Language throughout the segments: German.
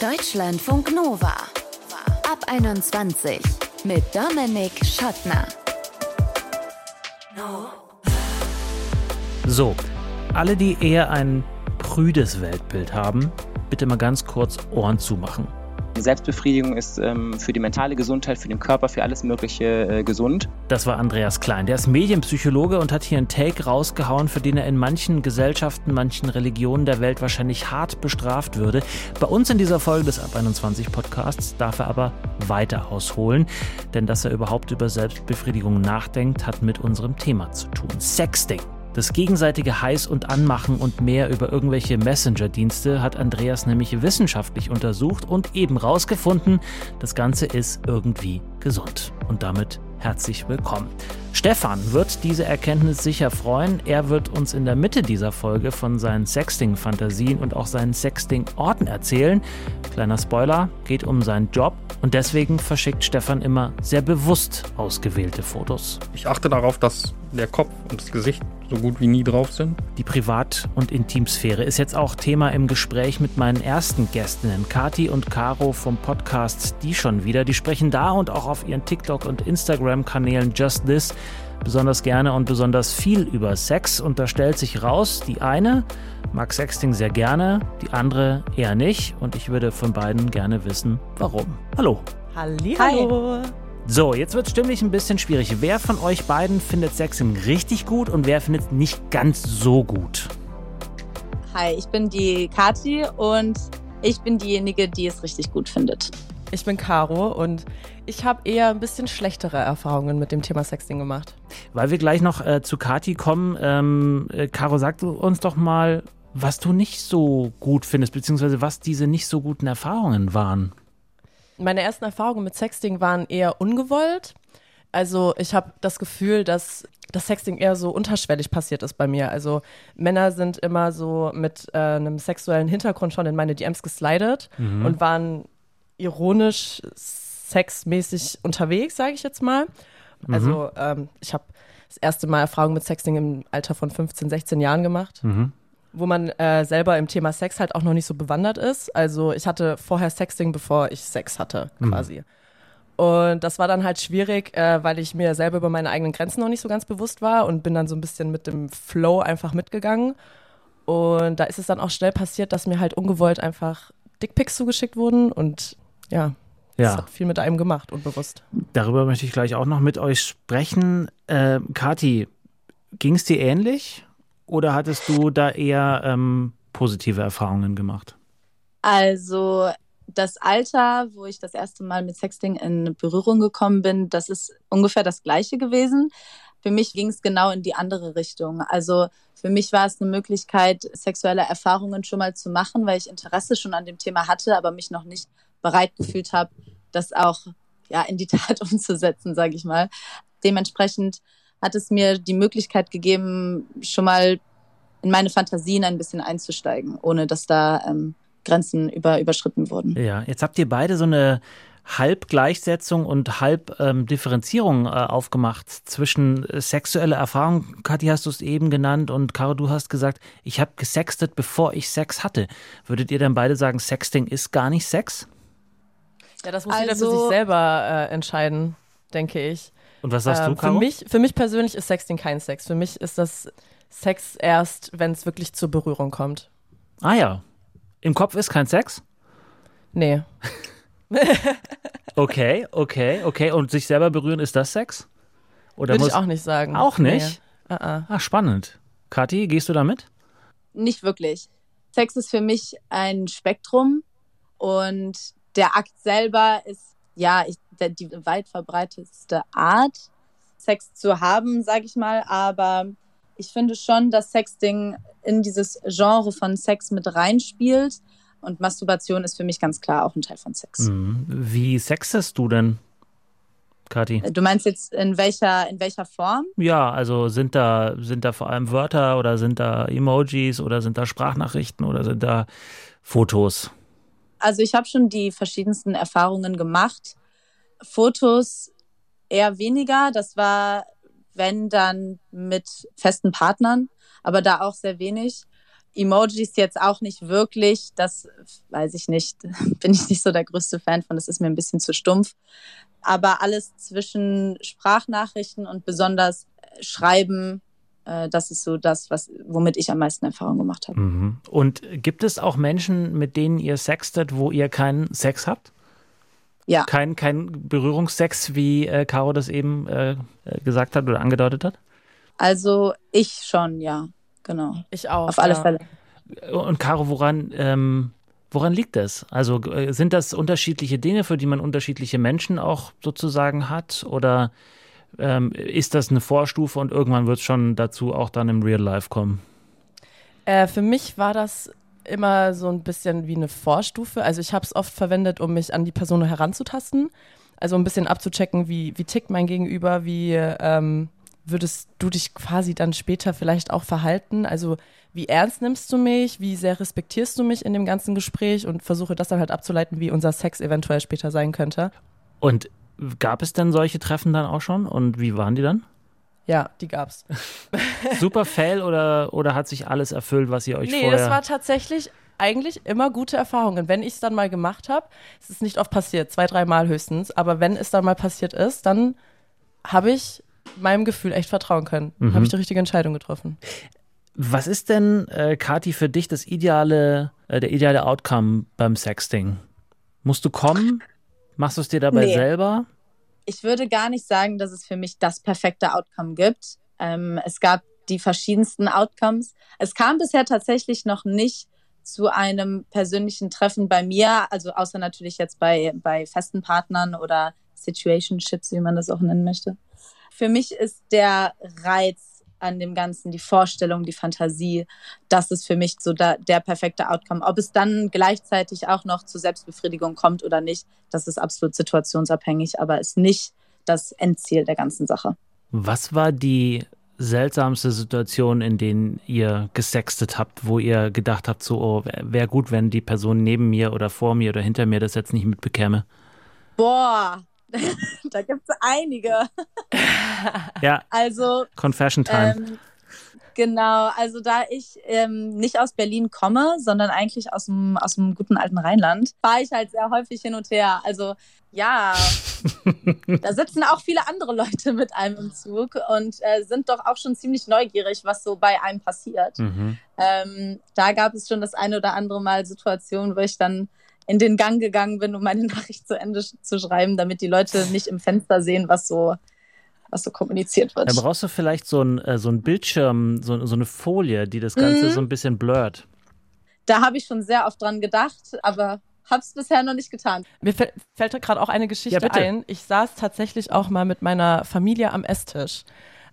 Deutschlandfunk Nova. Ab 21 mit Dominik Schottner. So, alle, die eher ein prüdes Weltbild haben, bitte mal ganz kurz Ohren zumachen. Selbstbefriedigung ist ähm, für die mentale Gesundheit, für den Körper, für alles Mögliche äh, gesund. Das war Andreas Klein. Der ist Medienpsychologe und hat hier einen Take rausgehauen, für den er in manchen Gesellschaften, manchen Religionen der Welt wahrscheinlich hart bestraft würde. Bei uns in dieser Folge des Ab 21 Podcasts darf er aber weiter ausholen, denn dass er überhaupt über Selbstbefriedigung nachdenkt, hat mit unserem Thema zu tun. Sexting. Das gegenseitige Heiß- und Anmachen und mehr über irgendwelche Messenger-Dienste hat Andreas nämlich wissenschaftlich untersucht und eben rausgefunden, das Ganze ist irgendwie gesund. Und damit herzlich willkommen. Stefan wird diese Erkenntnis sicher freuen. Er wird uns in der Mitte dieser Folge von seinen Sexting-Fantasien und auch seinen Sexting-Orten erzählen. Kleiner Spoiler, geht um seinen Job und deswegen verschickt Stefan immer sehr bewusst ausgewählte Fotos. Ich achte darauf, dass der Kopf und das Gesicht so gut wie nie drauf sind. Die Privat- und Intimsphäre ist jetzt auch Thema im Gespräch mit meinen ersten Gästinnen, Kati und Caro vom Podcast Die schon wieder. Die sprechen da und auch auf ihren TikTok- und Instagram-Kanälen Just This besonders gerne und besonders viel über Sex und da stellt sich raus, die eine mag Sexting sehr gerne, die andere eher nicht und ich würde von beiden gerne wissen, warum. Hallo. Hallo. So, jetzt wird stimmlich ein bisschen schwierig. Wer von euch beiden findet Sexting richtig gut und wer findet es nicht ganz so gut? Hi, ich bin die Kati und ich bin diejenige, die es richtig gut findet. Ich bin Caro und ich habe eher ein bisschen schlechtere Erfahrungen mit dem Thema Sexting gemacht. Weil wir gleich noch äh, zu Kati kommen, ähm, äh, Caro, sag uns doch mal, was du nicht so gut findest, beziehungsweise was diese nicht so guten Erfahrungen waren. Meine ersten Erfahrungen mit Sexting waren eher ungewollt. Also ich habe das Gefühl, dass das Sexting eher so unterschwellig passiert ist bei mir. Also Männer sind immer so mit äh, einem sexuellen Hintergrund schon in meine DMs geslidet mhm. und waren ironisch sexmäßig unterwegs, sage ich jetzt mal. Also mhm. ähm, ich habe das erste Mal Erfahrung mit Sexting im Alter von 15, 16 Jahren gemacht. Mhm wo man äh, selber im Thema Sex halt auch noch nicht so bewandert ist. Also ich hatte vorher Sexting, bevor ich Sex hatte, mhm. quasi. Mhm. Und das war dann halt schwierig, äh, weil ich mir selber über meine eigenen Grenzen noch nicht so ganz bewusst war und bin dann so ein bisschen mit dem Flow einfach mitgegangen. Und da ist es dann auch schnell passiert, dass mir halt ungewollt einfach Dickpics zugeschickt wurden und ja, ja. Das hat viel mit einem gemacht, unbewusst. Darüber möchte ich gleich auch noch mit euch sprechen. Äh, Kathi, ging es dir ähnlich oder hattest du da eher ähm, positive Erfahrungen gemacht? Also das Alter, wo ich das erste Mal mit Sexting in Berührung gekommen bin, das ist ungefähr das gleiche gewesen. Für mich ging es genau in die andere Richtung. Also für mich war es eine Möglichkeit, sexuelle Erfahrungen schon mal zu machen, weil ich Interesse schon an dem Thema hatte, aber mich noch nicht bereit gefühlt habe, das auch ja, in die Tat umzusetzen, sage ich mal. Dementsprechend hat es mir die Möglichkeit gegeben, schon mal in meine Fantasien ein bisschen einzusteigen, ohne dass da ähm, Grenzen über, überschritten wurden. Ja, jetzt habt ihr beide so eine Halbgleichsetzung und Halbdifferenzierung ähm, äh, aufgemacht zwischen äh, sexuelle Erfahrung. Kathi hast du es eben genannt und Caro, du hast gesagt, ich habe gesextet, bevor ich Sex hatte. Würdet ihr dann beide sagen, Sexting ist gar nicht Sex? Ja, das muss also, jeder für sich also selber äh, entscheiden, denke ich. Und was sagst ähm, du, Caro? Für mich, für mich persönlich ist Sexting kein Sex. Für mich ist das Sex erst, wenn es wirklich zur Berührung kommt. Ah ja. Im Kopf ist kein Sex? Nee. okay, okay, okay. Und sich selber berühren, ist das Sex? Oder Würde ich auch nicht sagen. Auch nicht? Nee. Uh -uh. Ah, spannend. Kathi, gehst du damit? Nicht wirklich. Sex ist für mich ein Spektrum und der Akt selber ist ja ich, der, die weit verbreitetste Art, Sex zu haben, sage ich mal. Aber ich finde schon, dass Sexting in dieses Genre von Sex mit reinspielt. Und Masturbation ist für mich ganz klar auch ein Teil von Sex. Mhm. Wie sexest du denn, Kathi? Du meinst jetzt in welcher, in welcher Form? Ja, also sind da, sind da vor allem Wörter oder sind da Emojis oder sind da Sprachnachrichten oder sind da Fotos? Also ich habe schon die verschiedensten Erfahrungen gemacht. Fotos eher weniger. Das war, wenn dann mit festen Partnern, aber da auch sehr wenig. Emojis jetzt auch nicht wirklich. Das weiß ich nicht. Bin ich nicht so der größte Fan von. Das ist mir ein bisschen zu stumpf. Aber alles zwischen Sprachnachrichten und besonders Schreiben, äh, das ist so das, was, womit ich am meisten Erfahrung gemacht habe. Mhm. Und gibt es auch Menschen, mit denen ihr sextet, wo ihr keinen Sex habt? Ja. Kein, kein Berührungsex, wie äh, Caro das eben äh, gesagt hat oder angedeutet hat? Also ich schon, ja, genau. Ich auch. Auf alle ja. Fälle. Und Caro, woran, ähm, woran liegt das? Also äh, sind das unterschiedliche Dinge, für die man unterschiedliche Menschen auch sozusagen hat? Oder ähm, ist das eine Vorstufe und irgendwann wird es schon dazu auch dann im Real Life kommen? Äh, für mich war das immer so ein bisschen wie eine Vorstufe. Also ich habe es oft verwendet, um mich an die Person heranzutasten. Also ein bisschen abzuchecken, wie, wie tickt mein Gegenüber, wie ähm, würdest du dich quasi dann später vielleicht auch verhalten? Also wie ernst nimmst du mich? Wie sehr respektierst du mich in dem ganzen Gespräch? Und versuche das dann halt abzuleiten, wie unser Sex eventuell später sein könnte. Und gab es denn solche Treffen dann auch schon? Und wie waren die dann? Ja, die gab's. Super Fail oder, oder hat sich alles erfüllt, was ihr euch nee, vorher... das war tatsächlich eigentlich immer gute Erfahrungen. Wenn ich es dann mal gemacht habe, es ist nicht oft passiert, zwei, dreimal höchstens, aber wenn es dann mal passiert ist, dann habe ich meinem Gefühl echt vertrauen können. Mhm. Habe ich die richtige Entscheidung getroffen. Was ist denn, äh, Kathi, für dich das ideale, äh, der ideale Outcome beim Sexting? Musst du kommen? Machst du es dir dabei Nee. selber? Ich würde gar nicht sagen, dass es für mich das perfekte Outcome gibt. Ähm, es gab die verschiedensten Outcomes. Es kam bisher tatsächlich noch nicht zu einem persönlichen Treffen bei mir, also außer natürlich jetzt bei, bei festen Partnern oder Situationships, wie man das auch nennen möchte. Für mich ist der Reiz an dem Ganzen, die Vorstellung, die Fantasie, das ist für mich so da, der perfekte Outcome. Ob es dann gleichzeitig auch noch zur Selbstbefriedigung kommt oder nicht, das ist absolut situationsabhängig, aber ist nicht das Endziel der ganzen Sache. Was war die seltsamste Situation, in denen ihr gesextet habt, wo ihr gedacht habt, so, oh, wäre wär gut, wenn die Person neben mir oder vor mir oder hinter mir das jetzt nicht mitbekäme? Boah, da gibt es einige. Ja, Also Confession Time. Ähm, genau, also da ich ähm, nicht aus Berlin komme, sondern eigentlich aus dem, aus dem guten alten Rheinland, fahre ich halt sehr häufig hin und her. Also ja, da sitzen auch viele andere Leute mit einem im Zug und äh, sind doch auch schon ziemlich neugierig, was so bei einem passiert. mhm. Ähm, da gab es schon das eine oder andere Mal Situationen, wo ich dann in den Gang gegangen bin, um meine Nachricht zu Ende zu schreiben, damit die Leute nicht im Fenster sehen, was so, was so kommuniziert wird. Da brauchst du vielleicht so ein, äh, so ein Bildschirm, so, so eine Folie, die das Ganze Mhm. so ein bisschen blurrt. Da habe ich schon sehr oft dran gedacht, aber habe es bisher noch nicht getan. Mir fällt, fällt gerade auch eine Geschichte Ja, ein. Ich saß tatsächlich auch mal mit meiner Familie am Esstisch.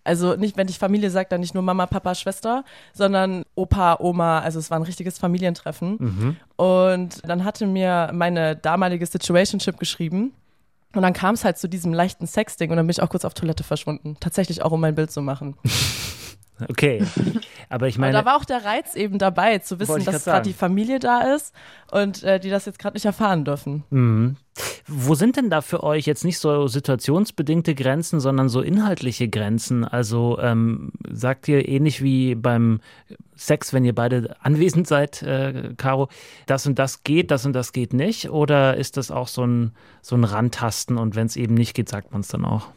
Also nicht, wenn ich Familie sage, dann nicht nur Mama, Papa, Schwester, sondern Opa, Oma. Also es war ein richtiges Familientreffen. Mhm. Und dann hatte mir meine damalige Situationship geschrieben. Und dann kam es halt zu diesem leichten Sexting und dann bin ich auch kurz auf Toilette verschwunden. Tatsächlich auch, um mein Bild zu machen. Okay. Aber ich Aber meine, da war auch der Reiz eben dabei, zu wissen, dass gerade die Familie da ist und äh, die das jetzt gerade nicht erfahren dürfen. Mhm. Wo sind denn da für euch jetzt nicht so situationsbedingte Grenzen, sondern so inhaltliche Grenzen? Also ähm, sagt ihr ähnlich wie beim Sex, wenn ihr beide anwesend seid, äh, Caro, das und das geht, das und das geht nicht? Oder ist das auch so ein, so ein Rantasten und wenn es eben nicht geht, sagt man es dann auch?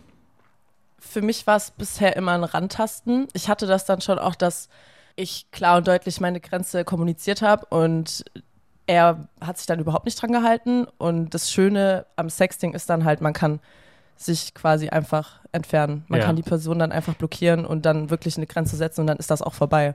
Für mich war es bisher immer ein Rantasten. Ich hatte das dann schon auch, dass ich klar und deutlich meine Grenze kommuniziert habe und er hat sich dann überhaupt nicht dran gehalten. Und das Schöne am Sexting ist dann halt, man kann sich quasi einfach entfernen. Man Ja. kann die Person dann einfach blockieren und dann wirklich eine Grenze setzen und dann ist das auch vorbei.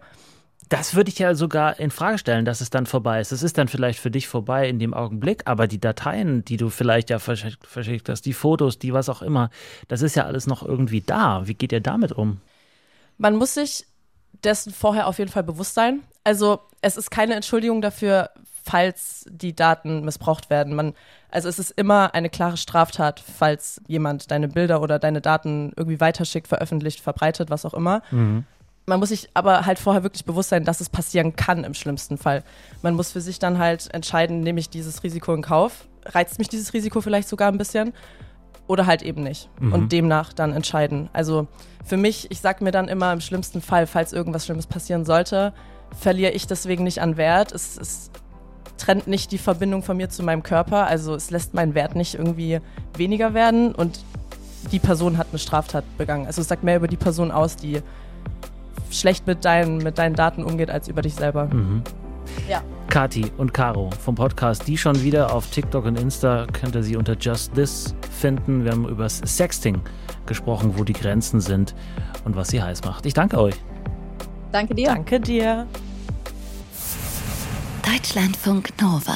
Das würde ich ja sogar in Frage stellen, dass es dann vorbei ist. Es ist dann vielleicht für dich vorbei in dem Augenblick, aber die Dateien, die du vielleicht ja verschickt, verschickt hast, die Fotos, die was auch immer, das ist ja alles noch irgendwie da. Wie geht ihr damit um? Man muss sich dessen vorher auf jeden Fall bewusst sein. Also es ist keine Entschuldigung dafür, falls die Daten missbraucht werden. Man, also es ist immer eine klare Straftat, falls jemand deine Bilder oder deine Daten irgendwie weiterschickt, veröffentlicht, verbreitet, was auch immer. Man muss sich aber halt vorher wirklich bewusst sein, dass es passieren kann im schlimmsten Fall. Man muss für sich dann halt entscheiden, nehme ich dieses Risiko in Kauf? Reizt mich dieses Risiko vielleicht sogar ein bisschen? Oder halt eben nicht. Und demnach dann entscheiden. Also für mich, ich sag mir dann immer im schlimmsten Fall, falls irgendwas Schlimmes passieren sollte, verliere ich deswegen nicht an Wert. Es, es trennt nicht die Verbindung von mir zu meinem Körper. Also es lässt meinen Wert nicht irgendwie weniger werden und die Person hat eine Straftat begangen. Also es sagt mehr über die Person aus, die schlecht mit deinen, mit deinen Daten umgeht, als über dich selber. Mhm. Ja. Kati und Caro vom Podcast Die schon wieder auf TikTok und Insta könnt ihr sie unter Just This finden. Wir haben über das Sexting gesprochen, wo die Grenzen sind und was sie heiß macht. Ich danke euch. Danke dir. Danke dir. Deutschlandfunk Nova.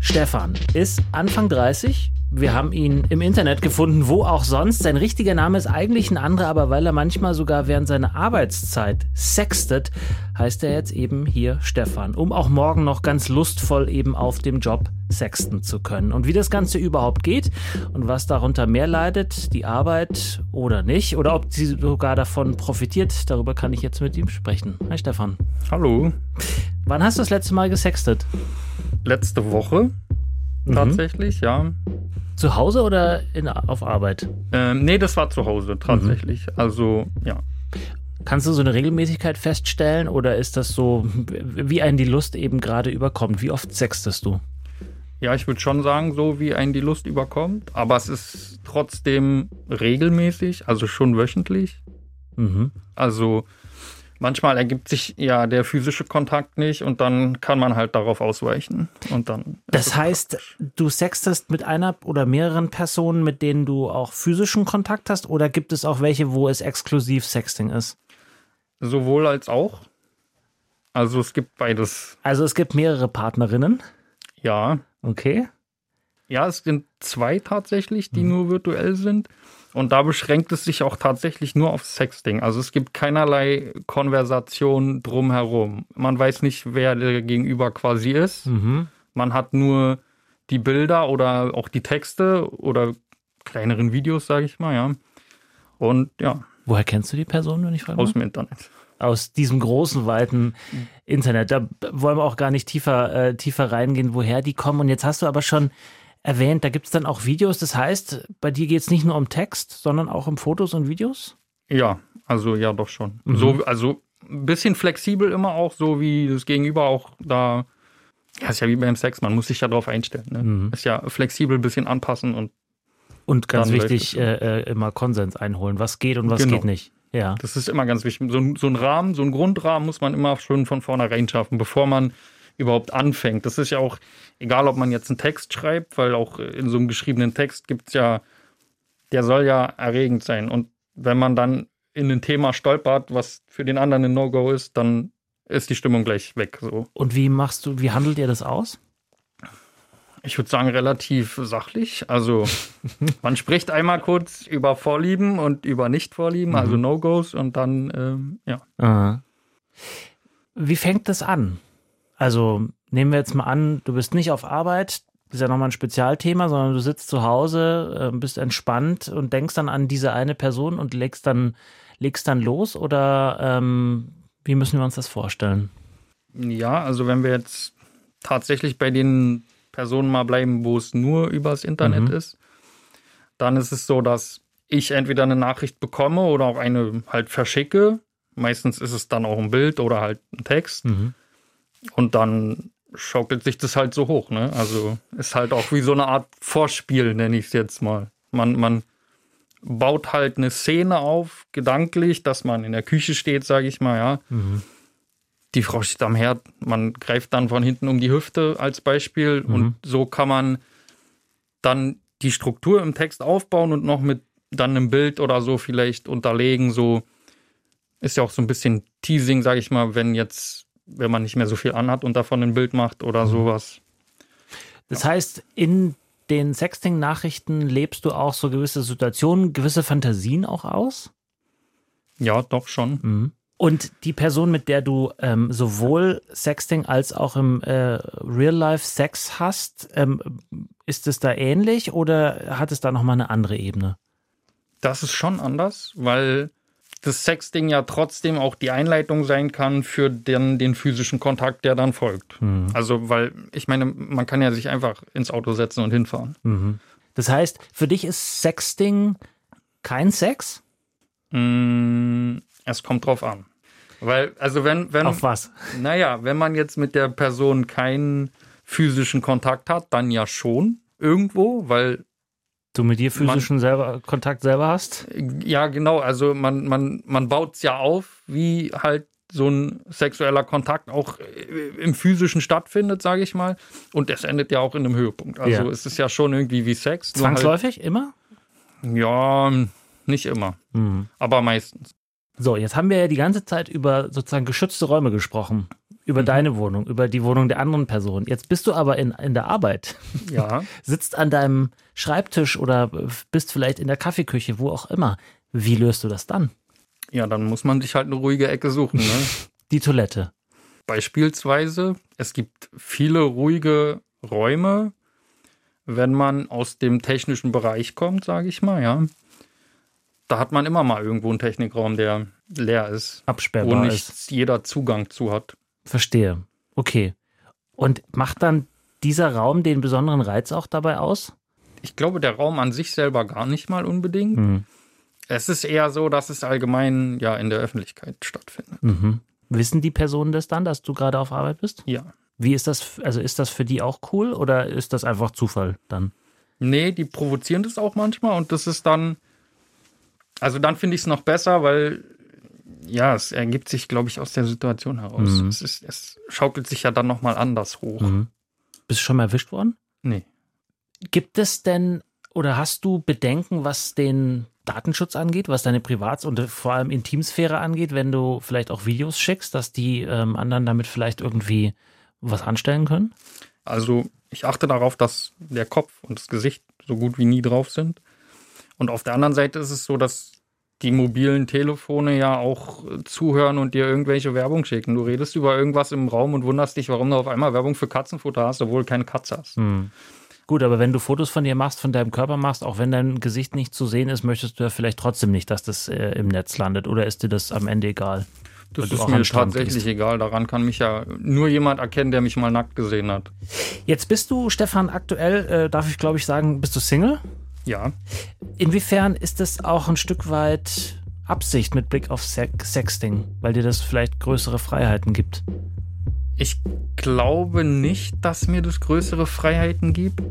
Stefan ist Anfang 30. Wir haben ihn im Internet gefunden, wo auch sonst. Sein richtiger Name ist eigentlich ein anderer, aber weil er manchmal sogar während seiner Arbeitszeit sextet, heißt er jetzt eben hier Stefan, um auch morgen noch ganz lustvoll eben auf dem Job sexten zu können. Und wie das Ganze überhaupt geht und was darunter mehr leidet, die Arbeit oder nicht, oder ob sie sogar davon profitiert, darüber kann ich jetzt mit ihm sprechen. Hi Stefan. Hallo. Wann hast du das letzte Mal gesextet? Letzte Woche Mhm. tatsächlich, ja. Zu Hause oder in, auf Arbeit? Ähm, nee, das war zu Hause tatsächlich. Mhm. Also, ja. Kannst du so eine Regelmäßigkeit feststellen oder ist das so, wie einen die Lust eben gerade überkommt? Wie oft sextest du? Ja, ich würde schon sagen, so wie einen die Lust überkommt. Aber es ist trotzdem regelmäßig, also schon wöchentlich. Mhm. Also manchmal ergibt sich ja der physische Kontakt nicht und dann kann man halt darauf ausweichen. Und dann. Das heißt, praktisch. du sextest mit einer oder mehreren Personen, mit denen du auch physischen Kontakt hast oder gibt es auch welche, wo es exklusiv Sexting ist? Sowohl als auch. Also es gibt beides. Also es gibt mehrere Partnerinnen. Ja. Okay. Ja, es sind zwei tatsächlich, die Mhm. nur virtuell sind. Und da beschränkt es sich auch tatsächlich nur auf Sexting. Also es gibt keinerlei Konversation drumherum. Man weiß nicht, wer der Gegenüber quasi ist. Mhm. Man hat nur die Bilder oder auch die Texte oder kleineren Videos, sage ich mal, ja. Und ja, Woher kennst du die Person, wenn ich frage? aus dem Internet. aus diesem großen, weiten Internet. Da wollen wir auch gar nicht tiefer, äh, tiefer reingehen, woher die kommen. Und jetzt hast du aber schon erwähnt, da gibt es dann auch Videos. Das heißt, bei dir geht es nicht nur um Text, sondern auch um Fotos und Videos? Ja, also ja, doch schon. Mhm. So, also ein bisschen flexibel immer auch, so wie das Gegenüber auch da. Ja, ist ja wie beim Sex, man muss sich ja darauf einstellen. Ne? Mhm. Ist ja flexibel ein bisschen anpassen und Und ganz wichtig, äh, äh, immer Konsens einholen. Was geht und was Genau. geht nicht. Ja. das ist immer ganz wichtig. So, ein- so ein Rahmen, so ein Grundrahmen muss man immer schon von vornherein schaffen, bevor man überhaupt anfängt. Das ist ja auch, egal ob man jetzt einen Text schreibt, weil auch in so einem geschriebenen Text gibt es ja, der soll ja erregend sein. Und wenn man dann in ein Thema stolpert, was für den anderen ein No-Go ist, dann ist die Stimmung gleich weg. So. Und wie machst du, wie handelt ihr das aus? Ich würde sagen, relativ sachlich. Also, man spricht einmal kurz über Vorlieben und über Nicht-Vorlieben, also No-Gos, und dann, ähm, ja. Aha. Wie fängt das an? Also nehmen wir jetzt mal an, du bist nicht auf Arbeit, das ist ja nochmal ein Spezialthema, sondern du sitzt zu Hause, äh, bist entspannt und denkst dann an diese eine Person und legst dann, legst dann los oder ähm, wie müssen wir uns das vorstellen? Ja, also wenn wir jetzt tatsächlich bei den Personen mal bleiben, wo es nur übers Internet Mhm. ist, dann ist es so, dass ich entweder eine Nachricht bekomme oder auch eine halt verschicke. Meistens ist es dann auch ein Bild oder halt ein Text. Mhm. Und dann schaukelt sich das halt so hoch, ne? Also ist halt auch wie so eine Art Vorspiel, nenne ich es jetzt mal. Man, man baut halt eine Szene auf, gedanklich, dass man in der Küche steht, sage ich mal, ja. Mhm. Die Frau steht am Herd, man greift dann von hinten um die Hüfte als Beispiel Mhm. und so kann man dann die Struktur im Text aufbauen und noch mit dann einem Bild oder so vielleicht unterlegen, so ist ja auch so ein bisschen Teasing, sage ich mal, wenn jetzt, wenn man nicht mehr so viel anhat und davon ein Bild macht oder sowas. Das heißt, in den Sexting-Nachrichten lebst du auch so gewisse Situationen, gewisse Fantasien auch aus? Ja, doch schon. Mhm. Und die Person, mit der du ähm, sowohl Sexting als auch im äh, Real-Life Sex hast, ähm, ist es da ähnlich oder hat es da nochmal eine andere Ebene? Das ist schon anders, weil das Sexting ja trotzdem auch die Einleitung sein kann für den, den physischen Kontakt, der dann folgt. Also, weil ich meine, man kann ja sich einfach ins Auto setzen und hinfahren. Das heißt, für dich ist Sexting kein Sex? Mm, es kommt drauf an. Weil, also wenn, wenn. Auf was? Naja, wenn man jetzt mit der Person keinen physischen Kontakt hat, dann ja schon irgendwo, weil Du mit dir physischen selber, Kontakt selber hast? Ja, genau. Also man, man, man baut es ja auf, wie halt so ein sexueller Kontakt auch im physischen stattfindet, sage ich mal. Und es endet ja auch in einem Höhepunkt. Also Ja. es ist ja schon irgendwie wie Sex. Zwangsläufig? Immer? Halt, ja, nicht immer. Mhm. Aber meistens. So, jetzt haben wir ja die ganze Zeit über sozusagen geschützte Räume gesprochen. Über deine Wohnung, über die Wohnung der anderen Person. Jetzt bist du aber in, in der Arbeit, Ja. sitzt an deinem Schreibtisch oder bist vielleicht in der Kaffeeküche, wo auch immer. Wie löst du das dann? ja, dann muss man sich halt eine ruhige Ecke suchen. Ne? Die Toilette. Beispielsweise, es gibt viele ruhige Räume, wenn man aus dem technischen Bereich kommt, sage ich mal, ja. Da hat man immer mal irgendwo einen Technikraum, der leer ist, wo Absperrbar nicht ist. jeder Zugang zu hat. Verstehe. Okay. Und macht dann dieser Raum den besonderen Reiz auch dabei aus? Ich glaube, der Raum an sich selber gar nicht mal unbedingt. Mhm. Es ist eher so, dass es allgemein ja in der Öffentlichkeit stattfindet. Mhm. Wissen die Personen das dann, dass du gerade auf Arbeit bist? Ja. Wie ist das, also ist das für die auch cool oder ist das einfach Zufall dann? Nee, die provozieren das auch manchmal und das ist dann, also dann finde ich es noch besser, weil ja, es ergibt sich, glaube ich, aus der Situation heraus. Mhm. Es, ist, es schaukelt sich ja dann nochmal anders hoch. Mhm. Bist du schon mal erwischt worden? Nee. Gibt es denn oder hast du Bedenken, was den Datenschutz angeht, was deine Privats- und vor allem Intimsphäre angeht, wenn du vielleicht auch Videos schickst, dass die ähm, anderen damit vielleicht irgendwie was anstellen können? Also ich achte darauf, dass der Kopf und das Gesicht so gut wie nie drauf sind. Und auf der anderen Seite ist es so, dass die mobilen Telefone ja auch äh, zuhören und dir irgendwelche Werbung schicken. Du redest über irgendwas im Raum und wunderst dich, warum du auf einmal Werbung für Katzenfutter hast, obwohl du keine Katze hast. Hm. Gut, aber wenn du Fotos von dir machst, von deinem Körper machst, auch wenn dein Gesicht nicht zu sehen ist, möchtest du ja vielleicht trotzdem nicht, dass das äh, im Netz landet oder ist dir das am Ende egal? Das ist mir tatsächlich gehst. egal. Daran kann mich ja nur jemand erkennen, der mich mal nackt gesehen hat. Jetzt bist du, Stefan, aktuell, äh, darf ich glaube ich sagen, bist du Single? Ja. Inwiefern ist das auch ein Stück weit Absicht mit Blick auf Sex Sexting, weil dir das vielleicht größere Freiheiten gibt? Ich glaube nicht, dass mir das größere Freiheiten gibt.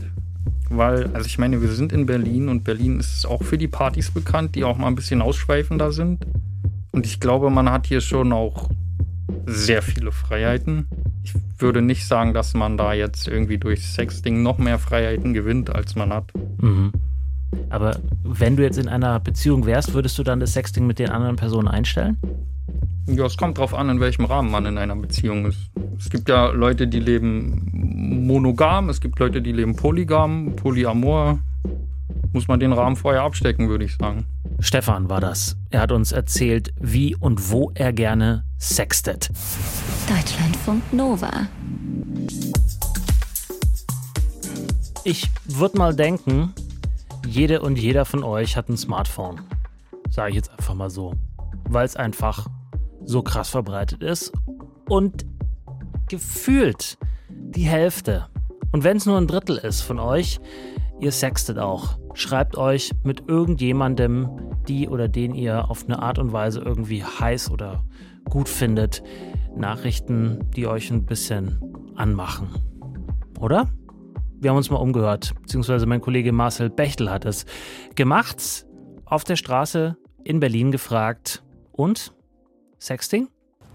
Weil, also ich meine, wir sind in Berlin und Berlin ist auch für die Partys bekannt, die auch mal ein bisschen ausschweifender sind. Und ich glaube, man hat hier schon auch sehr viele Freiheiten. Ich würde nicht sagen, dass man da jetzt irgendwie durch Sexting noch mehr Freiheiten gewinnt, als man hat. Mhm. Aber wenn du jetzt in einer Beziehung wärst, würdest du dann das Sexting mit den anderen Personen einstellen? Ja, es kommt drauf an, in welchem Rahmen man in einer Beziehung ist. Es gibt ja Leute, die leben monogam, es gibt Leute, die leben polygam, polyamor. Muss man den Rahmen vorher abstecken, würde ich sagen. Stefan war das. Er hat uns erzählt, wie und wo er gerne sextet. Deutschlandfunk Nova. Ich würde mal denken, jede und jeder von euch hat ein Smartphone. Sage ich jetzt einfach mal so. Weil es einfach so krass verbreitet ist. Und gefühlt die Hälfte. Und wenn es nur ein Drittel ist von euch, ihr sextet auch. Schreibt euch mit irgendjemandem, die oder den ihr auf eine Art und Weise irgendwie heiß oder gut findet, Nachrichten, die euch ein bisschen anmachen. Oder? Wir haben uns mal umgehört, beziehungsweise mein Kollege Marcel Bechtel hat es gemacht, auf der Straße in Berlin gefragt. Und? Sexting?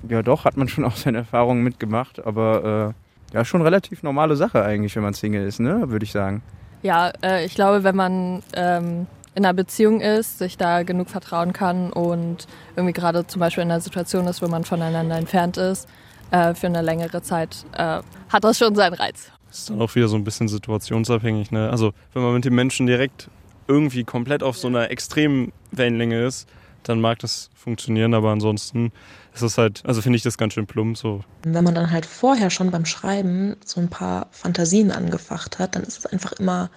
Ja, doch, hat man schon auch seine Erfahrungen mitgemacht, aber äh, ja, schon relativ normale Sache eigentlich, wenn man Single ist, ne, würde ich sagen. Ja, äh, ich glaube, wenn man ähm, in einer Beziehung ist, sich da genug vertrauen kann und irgendwie gerade zum Beispiel in einer Situation ist, wo man voneinander entfernt ist, äh, für eine längere Zeit, äh, hat das schon seinen Reiz. Ist dann auch wieder so ein bisschen situationsabhängig. Ne? Also wenn man mit dem Menschen direkt irgendwie komplett auf so einer extremen Wellenlänge ist, dann mag das funktionieren, aber ansonsten ist es halt, also finde ich das ganz schön plump so. Wenn man dann halt vorher schon beim Schreiben so ein paar Fantasien angefacht hat, dann ist es einfach immer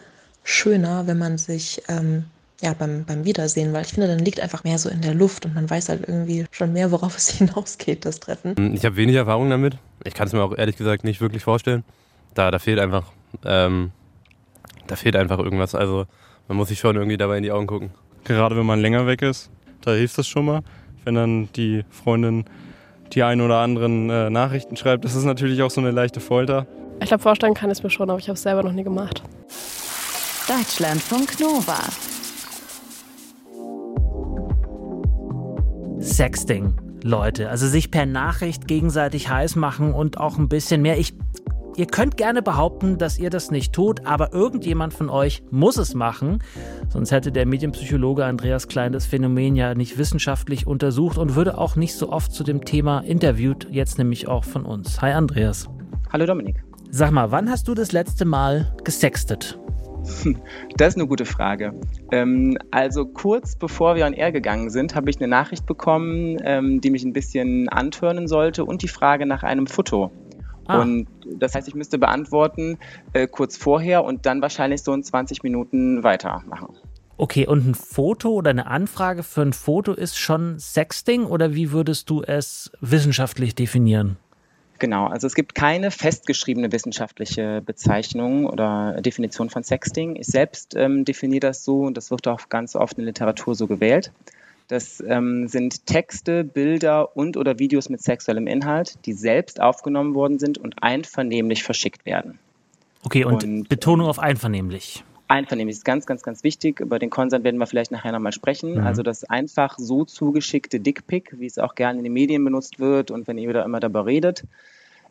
schöner, wenn man sich ähm, ja, beim, beim Wiedersehen, weil ich finde, dann liegt einfach mehr so in der Luft und man weiß halt irgendwie schon mehr, worauf es hinausgeht, das Treffen. Ich habe wenig Erfahrung damit. Ich kann es mir auch ehrlich gesagt nicht wirklich vorstellen. Da, da fehlt einfach, ähm, da fehlt einfach irgendwas. Also man muss sich schon irgendwie dabei in die Augen gucken. Gerade wenn man länger weg ist, Da hilft das schon mal, wenn dann die Freundin die ein oder anderen äh, Nachrichten schreibt. Das ist natürlich auch so eine leichte Folter. Ich glaube, vorstellen kann ich es mir schon, aber ich habe es selber noch nie gemacht. Deutschlandfunk Nova. Sexting, Leute. Also sich per Nachricht gegenseitig heiß machen und auch ein bisschen mehr. Ich Ihr könnt gerne behaupten, dass ihr das nicht tut, aber irgendjemand von euch muss es machen. Sonst hätte der Medienpsychologe Andreas Klein das Phänomen ja nicht wissenschaftlich untersucht und würde auch nicht so oft zu dem Thema interviewt, jetzt nämlich auch von uns. Hi Andreas. Hallo Dominik. Sag mal, wann hast du das letzte Mal gesextet? Das ist eine gute Frage. Ähm, also kurz bevor wir an Air gegangen sind, habe ich eine Nachricht bekommen, ähm, die mich ein bisschen antörnen sollte und die Frage nach einem Foto. Ah. Und das heißt, ich müsste beantworten äh, kurz vorher und dann wahrscheinlich so in 20 Minuten weitermachen. Okay, und ein Foto oder eine Anfrage für ein Foto ist schon Sexting oder wie würdest du es wissenschaftlich definieren? Genau, also es gibt keine festgeschriebene wissenschaftliche Bezeichnung oder Definition von Sexting. Ich selbst ähm, definiere das so und das wird auch ganz oft in der Literatur so gewählt. Das ähm, sind Texte, Bilder und oder Videos mit sexuellem Inhalt, die selbst aufgenommen worden sind und einvernehmlich verschickt werden. Okay, und, und Betonung auf einvernehmlich. Einvernehmlich ist ganz, ganz, ganz wichtig. Über den Konsent werden wir vielleicht nachher nochmal sprechen. Mhm. Also das einfach so zugeschickte Dickpick, wie es auch gerne in den Medien benutzt wird und wenn ihr wieder immer darüber redet,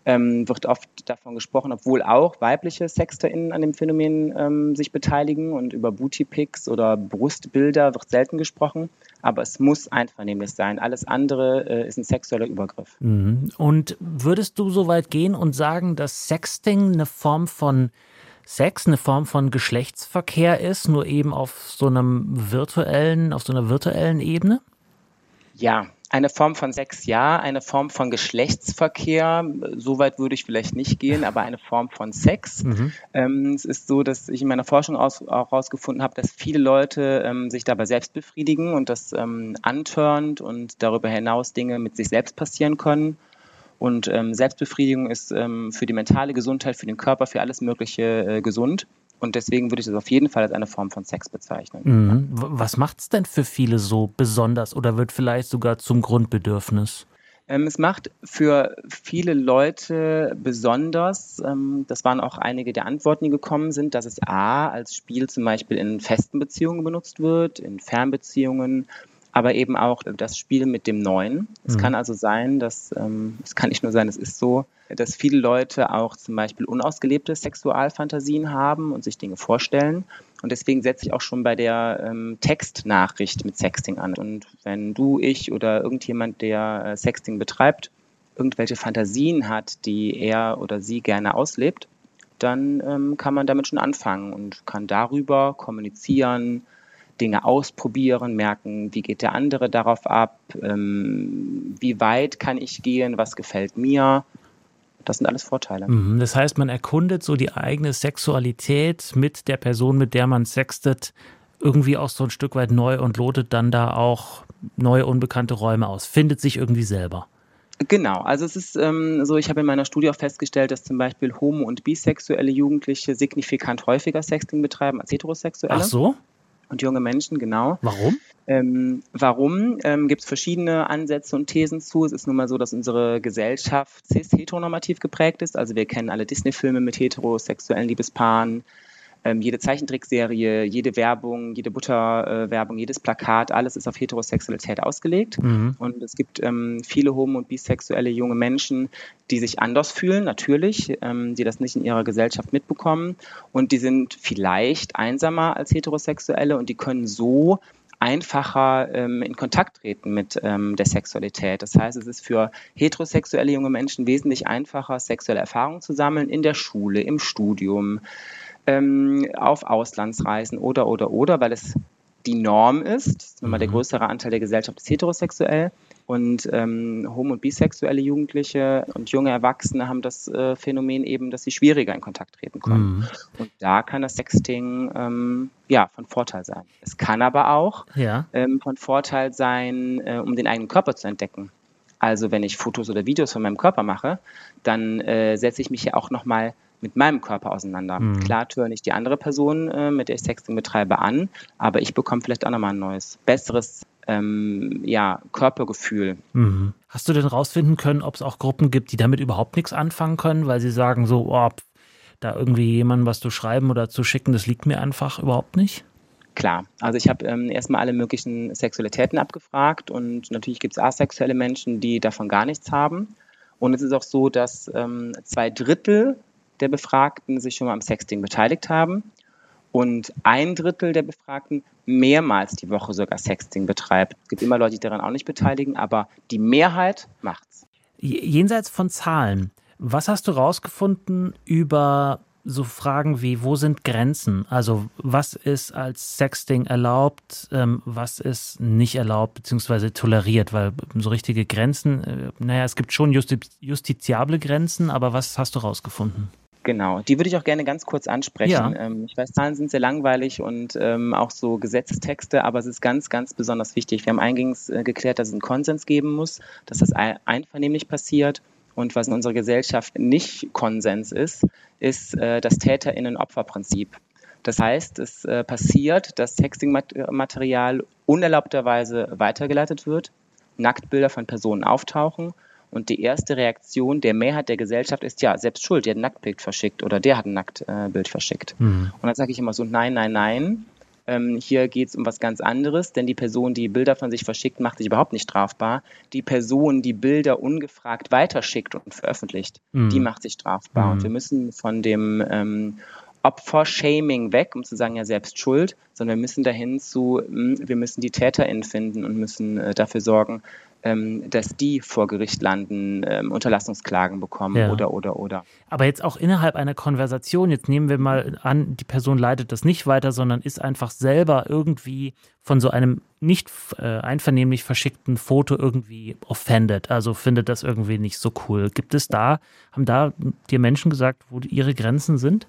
ähm, wird oft davon gesprochen, obwohl auch weibliche SexterInnen an dem Phänomen ähm, sich beteiligen und über Bootypics oder Brustbilder wird selten gesprochen, aber es muss einvernehmlich sein. Alles andere äh, ist ein sexueller Übergriff. Mhm. Und würdest du so weit gehen und sagen, dass Sexting eine Form von Sex eine Form von Geschlechtsverkehr ist, nur eben auf so einem virtuellen, auf so einer virtuellen Ebene? Ja, eine Form von Sex ja, eine Form von Geschlechtsverkehr, so weit würde ich vielleicht nicht gehen, aber eine Form von Sex. Mhm. Ähm, es ist so, dass ich in meiner Forschung aus, auch herausgefunden habe, dass viele Leute ähm, sich dabei selbst befriedigen und das ähm, antörnt und darüber hinaus Dinge mit sich selbst passieren können. Und ähm, Selbstbefriedigung ist ähm, für die mentale Gesundheit, für den Körper, für alles Mögliche äh, gesund. Und deswegen würde ich das auf jeden Fall als eine Form von Sex bezeichnen. Mhm. Was macht es denn für viele so besonders oder wird vielleicht sogar zum Grundbedürfnis? Ähm, es macht für viele Leute besonders, ähm, das waren auch einige der Antworten, die gekommen sind, dass es A als Spiel zum Beispiel in festen Beziehungen benutzt wird, in Fernbeziehungen aber eben auch das Spiel mit dem Neuen. Es mhm. kann also sein, dass, ähm, es kann nicht nur sein, es ist so, dass viele Leute auch zum Beispiel unausgelebte Sexualfantasien haben und sich Dinge vorstellen. Und deswegen setze ich auch schon bei der ähm, Textnachricht mit Sexting an. Und wenn du, ich oder irgendjemand, der äh, Sexting betreibt, irgendwelche Fantasien hat, die er oder sie gerne auslebt, dann ähm, kann man damit schon anfangen und kann darüber kommunizieren, Dinge ausprobieren, merken, wie geht der andere darauf ab, ähm, wie weit kann ich gehen, was gefällt mir. Das sind alles Vorteile. Mhm, das heißt, man erkundet so die eigene Sexualität mit der Person, mit der man sextet, irgendwie auch so ein Stück weit neu und lotet dann da auch neue unbekannte Räume aus, findet sich irgendwie selber. Genau, also es ist ähm, so, ich habe in meiner Studie auch festgestellt, dass zum Beispiel homo- und bisexuelle Jugendliche signifikant häufiger Sexting betreiben als heterosexuelle. Ach so? Und junge Menschen, genau. Warum? Ähm, warum? Ähm, Gibt es verschiedene Ansätze und Thesen zu. Es ist nun mal so, dass unsere Gesellschaft cis-heteronormativ geprägt ist. Also wir kennen alle Disney-Filme mit heterosexuellen Liebespaaren ähm, jede Zeichentrickserie, jede Werbung, jede Butterwerbung, äh, jedes Plakat, alles ist auf Heterosexualität ausgelegt. Mhm. Und es gibt ähm, viele homo- und bisexuelle junge Menschen, die sich anders fühlen, natürlich, ähm, die das nicht in ihrer Gesellschaft mitbekommen. Und die sind vielleicht einsamer als Heterosexuelle und die können so einfacher ähm, in Kontakt treten mit ähm, der Sexualität. Das heißt, es ist für heterosexuelle junge Menschen wesentlich einfacher, sexuelle Erfahrungen zu sammeln in der Schule, im Studium, ähm, auf Auslandsreisen oder, oder, oder, weil es die Norm ist. Nun mal der mhm. größere Anteil der Gesellschaft ist heterosexuell und ähm, homo- und bisexuelle Jugendliche und junge Erwachsene haben das äh, Phänomen eben, dass sie schwieriger in Kontakt treten können. Mhm. Und da kann das Sexting ähm, ja von Vorteil sein. Es kann aber auch ja. ähm, von Vorteil sein, äh, um den eigenen Körper zu entdecken. Also wenn ich Fotos oder Videos von meinem Körper mache, dann äh, setze ich mich ja auch nochmal mal mit meinem Körper auseinander. Mhm. Klar töre ich die andere Person, äh, mit der ich Sexting betreibe, an, aber ich bekomme vielleicht auch nochmal ein neues, besseres ähm, ja, Körpergefühl. Mhm. Hast du denn rausfinden können, ob es auch Gruppen gibt, die damit überhaupt nichts anfangen können, weil sie sagen so, oh, da irgendwie jemandem was zu schreiben oder zu schicken, das liegt mir einfach überhaupt nicht? Klar, also ich habe ähm, erstmal alle möglichen Sexualitäten abgefragt und natürlich gibt es asexuelle Menschen, die davon gar nichts haben. Und es ist auch so, dass ähm, zwei Drittel der Befragten sich schon mal am Sexting beteiligt haben und ein Drittel der Befragten mehrmals die Woche sogar Sexting betreibt. Es gibt immer Leute, die daran auch nicht beteiligen, aber die Mehrheit macht's. Jenseits von Zahlen, was hast du rausgefunden über so Fragen wie, wo sind Grenzen? Also was ist als Sexting erlaubt, ähm, was ist nicht erlaubt bzw. toleriert? Weil so richtige Grenzen, äh, naja, es gibt schon justi justiziable Grenzen, aber was hast du rausgefunden? Genau, die würde ich auch gerne ganz kurz ansprechen. Ja. Ähm, ich weiß, Zahlen sind sehr langweilig und ähm, auch so Gesetzestexte, aber es ist ganz, ganz besonders wichtig. Wir haben eingangs äh, geklärt, dass es einen Konsens geben muss, dass das einvernehmlich passiert. Und was in unserer Gesellschaft nicht Konsens ist, ist äh, das Täterinnen-Opfer-Prinzip. Das heißt, es äh, passiert, dass Texting-Material unerlaubterweise weitergeleitet wird, Nacktbilder von Personen auftauchen und die erste Reaktion der Mehrheit der Gesellschaft ist, ja, selbst schuld, der hat ein Nacktbild verschickt oder der hat ein Nacktbild verschickt. Mhm. Und dann sage ich immer so, nein, nein, nein. Ähm, hier geht es um was ganz anderes, denn die Person, die Bilder von sich verschickt, macht sich überhaupt nicht strafbar. Die Person, die Bilder ungefragt weiterschickt und veröffentlicht, mhm. die macht sich strafbar. Mhm. Und wir müssen von dem ähm, Opfer-Shaming weg, um zu sagen, ja, selbst schuld, sondern wir müssen dahin zu, hm, wir müssen die TäterInnen finden und müssen äh, dafür sorgen, ähm, dass die vor Gericht landen, ähm, Unterlassungsklagen bekommen ja. oder, oder, oder. Aber jetzt auch innerhalb einer Konversation, jetzt nehmen wir mal an, die Person leitet das nicht weiter, sondern ist einfach selber irgendwie von so einem nicht äh, einvernehmlich verschickten Foto irgendwie offended, also findet das irgendwie nicht so cool. Gibt es da, haben da dir Menschen gesagt, wo ihre Grenzen sind?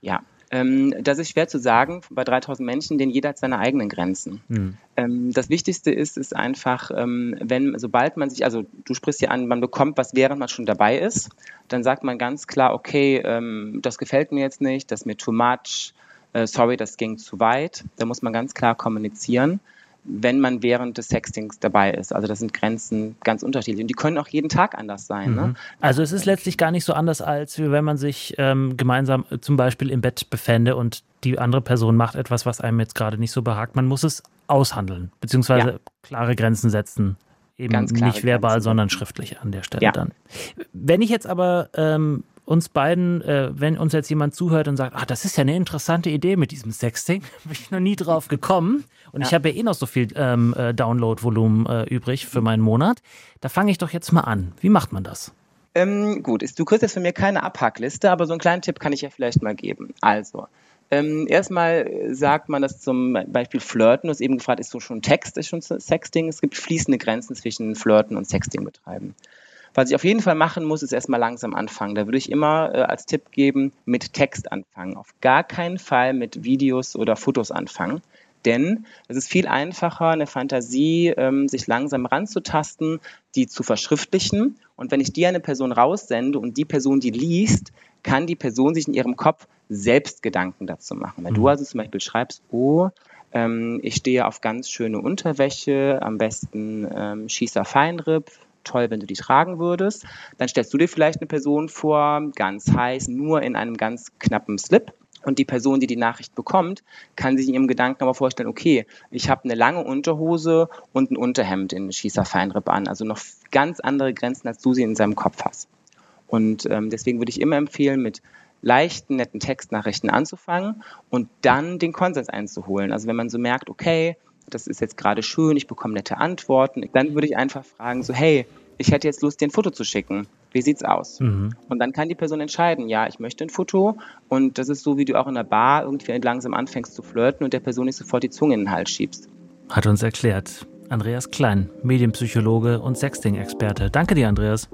Ja, ähm, das ist schwer zu sagen bei 3000 Menschen, denn jeder hat seine eigenen Grenzen. Mhm. Ähm, das Wichtigste ist, ist einfach, ähm, wenn, sobald man sich, also du sprichst ja an, man bekommt was, während man schon dabei ist, dann sagt man ganz klar, okay, ähm, das gefällt mir jetzt nicht, das ist mir too much, äh, sorry, das ging zu weit. Da muss man ganz klar kommunizieren wenn man während des Sextings dabei ist. Also das sind Grenzen ganz unterschiedlich. Und die können auch jeden Tag anders sein. Ne? Mhm. Ne? Also es ist letztlich gar nicht so anders, als wenn man sich ähm, gemeinsam zum Beispiel im Bett befände und die andere Person macht etwas, was einem jetzt gerade nicht so behagt. Man muss es aushandeln, beziehungsweise ja. klare Grenzen setzen. Eben nicht verbal, Grenzen. sondern schriftlich an der Stelle ja. dann. Wenn ich jetzt aber ähm, uns beiden, äh, wenn uns jetzt jemand zuhört und sagt, ah, das ist ja eine interessante Idee mit diesem Sexting, bin ich noch nie drauf gekommen. Und ja. ich habe ja eh noch so viel ähm, äh, Download-Volumen äh, übrig für meinen Monat. Da fange ich doch jetzt mal an. Wie macht man das? Ähm, gut, du kriegst jetzt von mir keine Abhackliste, aber so einen kleinen Tipp kann ich ja vielleicht mal geben. Also, ähm, erstmal sagt man das zum Beispiel Flirten. Du hast eben gefragt, ist so schon Text, ist schon Sexting? Es gibt fließende Grenzen zwischen Flirten und Sexting betreiben. Was ich auf jeden Fall machen muss, ist erstmal langsam anfangen. Da würde ich immer äh, als Tipp geben, mit Text anfangen. Auf gar keinen Fall mit Videos oder Fotos anfangen. Denn es ist viel einfacher, eine Fantasie ähm, sich langsam ranzutasten, die zu verschriftlichen. Und wenn ich die eine Person raussende und die Person die liest, kann die Person sich in ihrem Kopf selbst Gedanken dazu machen. Wenn mhm. du also zum Beispiel schreibst, oh, ähm, ich stehe auf ganz schöne Unterwäsche, am besten ähm, Schießer Feinripp, toll, wenn du die tragen würdest. Dann stellst du dir vielleicht eine Person vor, ganz heiß, nur in einem ganz knappen Slip. Und die Person, die die Nachricht bekommt, kann sich in ihrem Gedanken aber vorstellen, okay, ich habe eine lange Unterhose und ein Unterhemd in Schießer Feinripp an. Also noch ganz andere Grenzen, als du sie in seinem Kopf hast. Und ähm, deswegen würde ich immer empfehlen, mit leichten, netten Textnachrichten anzufangen und dann den Konsens einzuholen. Also wenn man so merkt, okay, das ist jetzt gerade schön, ich bekomme nette Antworten, dann würde ich einfach fragen, so, hey, ich hätte jetzt Lust, dir ein Foto zu schicken. Wie sieht's aus? Mhm. Und dann kann die Person entscheiden, ja, ich möchte ein Foto. Und das ist so, wie du auch in der Bar irgendwie langsam anfängst zu flirten und der Person nicht sofort die Zunge in den Hals schiebst. Hat uns erklärt Andreas Klein, Medienpsychologe und Sexting-Experte. Danke dir, Andreas.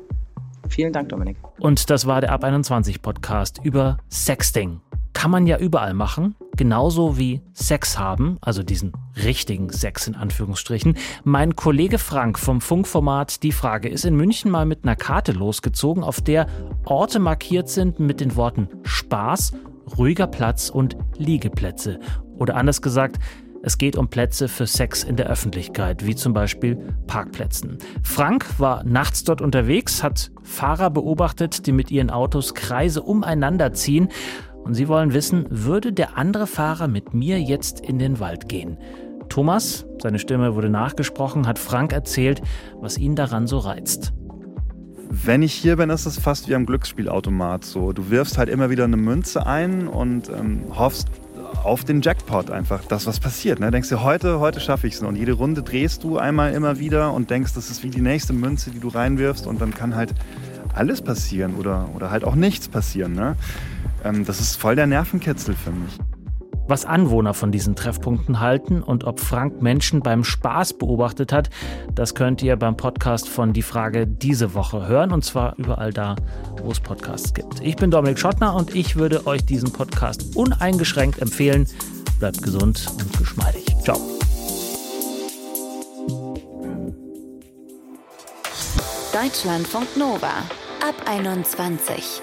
Vielen Dank, Dominik. Und das war der Ab 21 Podcast über Sexting kann man ja überall machen, genauso wie Sex haben, also diesen richtigen Sex in Anführungsstrichen. Mein Kollege Frank vom Funkformat Die Frage ist in München mal mit einer Karte losgezogen, auf der Orte markiert sind mit den Worten Spaß, ruhiger Platz und Liegeplätze. Oder anders gesagt, Es geht um Plätze für Sex in der Öffentlichkeit, wie zum Beispiel Parkplätzen. Frank war nachts dort unterwegs, hat Fahrer beobachtet, die mit ihren Autos Kreise umeinander ziehen. Und sie wollen wissen, würde der andere Fahrer mit mir jetzt in den Wald gehen? Thomas, seine Stimme wurde nachgesprochen, hat Frank erzählt, was ihn daran so reizt. Wenn ich hier bin, ist es fast wie am Glücksspielautomat so. Du wirfst halt immer wieder eine Münze ein und ähm, hoffst auf den Jackpot einfach, das was passiert. Ne? Denkst du, heute, heute schaffe ich es. Und jede Runde drehst du einmal immer wieder und denkst, das ist wie die nächste Münze, die du reinwirfst und dann kann halt alles passieren oder, oder halt auch nichts passieren. Ne? Ähm, das ist voll der Nervenkitzel für mich. Was Anwohner von diesen Treffpunkten halten und ob Frank Menschen beim Spaß beobachtet hat, das könnt ihr beim Podcast von Die Frage diese Woche hören und zwar überall da, wo es Podcasts gibt. Ich bin Dominik Schottner und ich würde euch diesen Podcast uneingeschränkt empfehlen. Bleibt gesund und geschmeidig. Ciao. Deutschlandfunk Nova ab 21.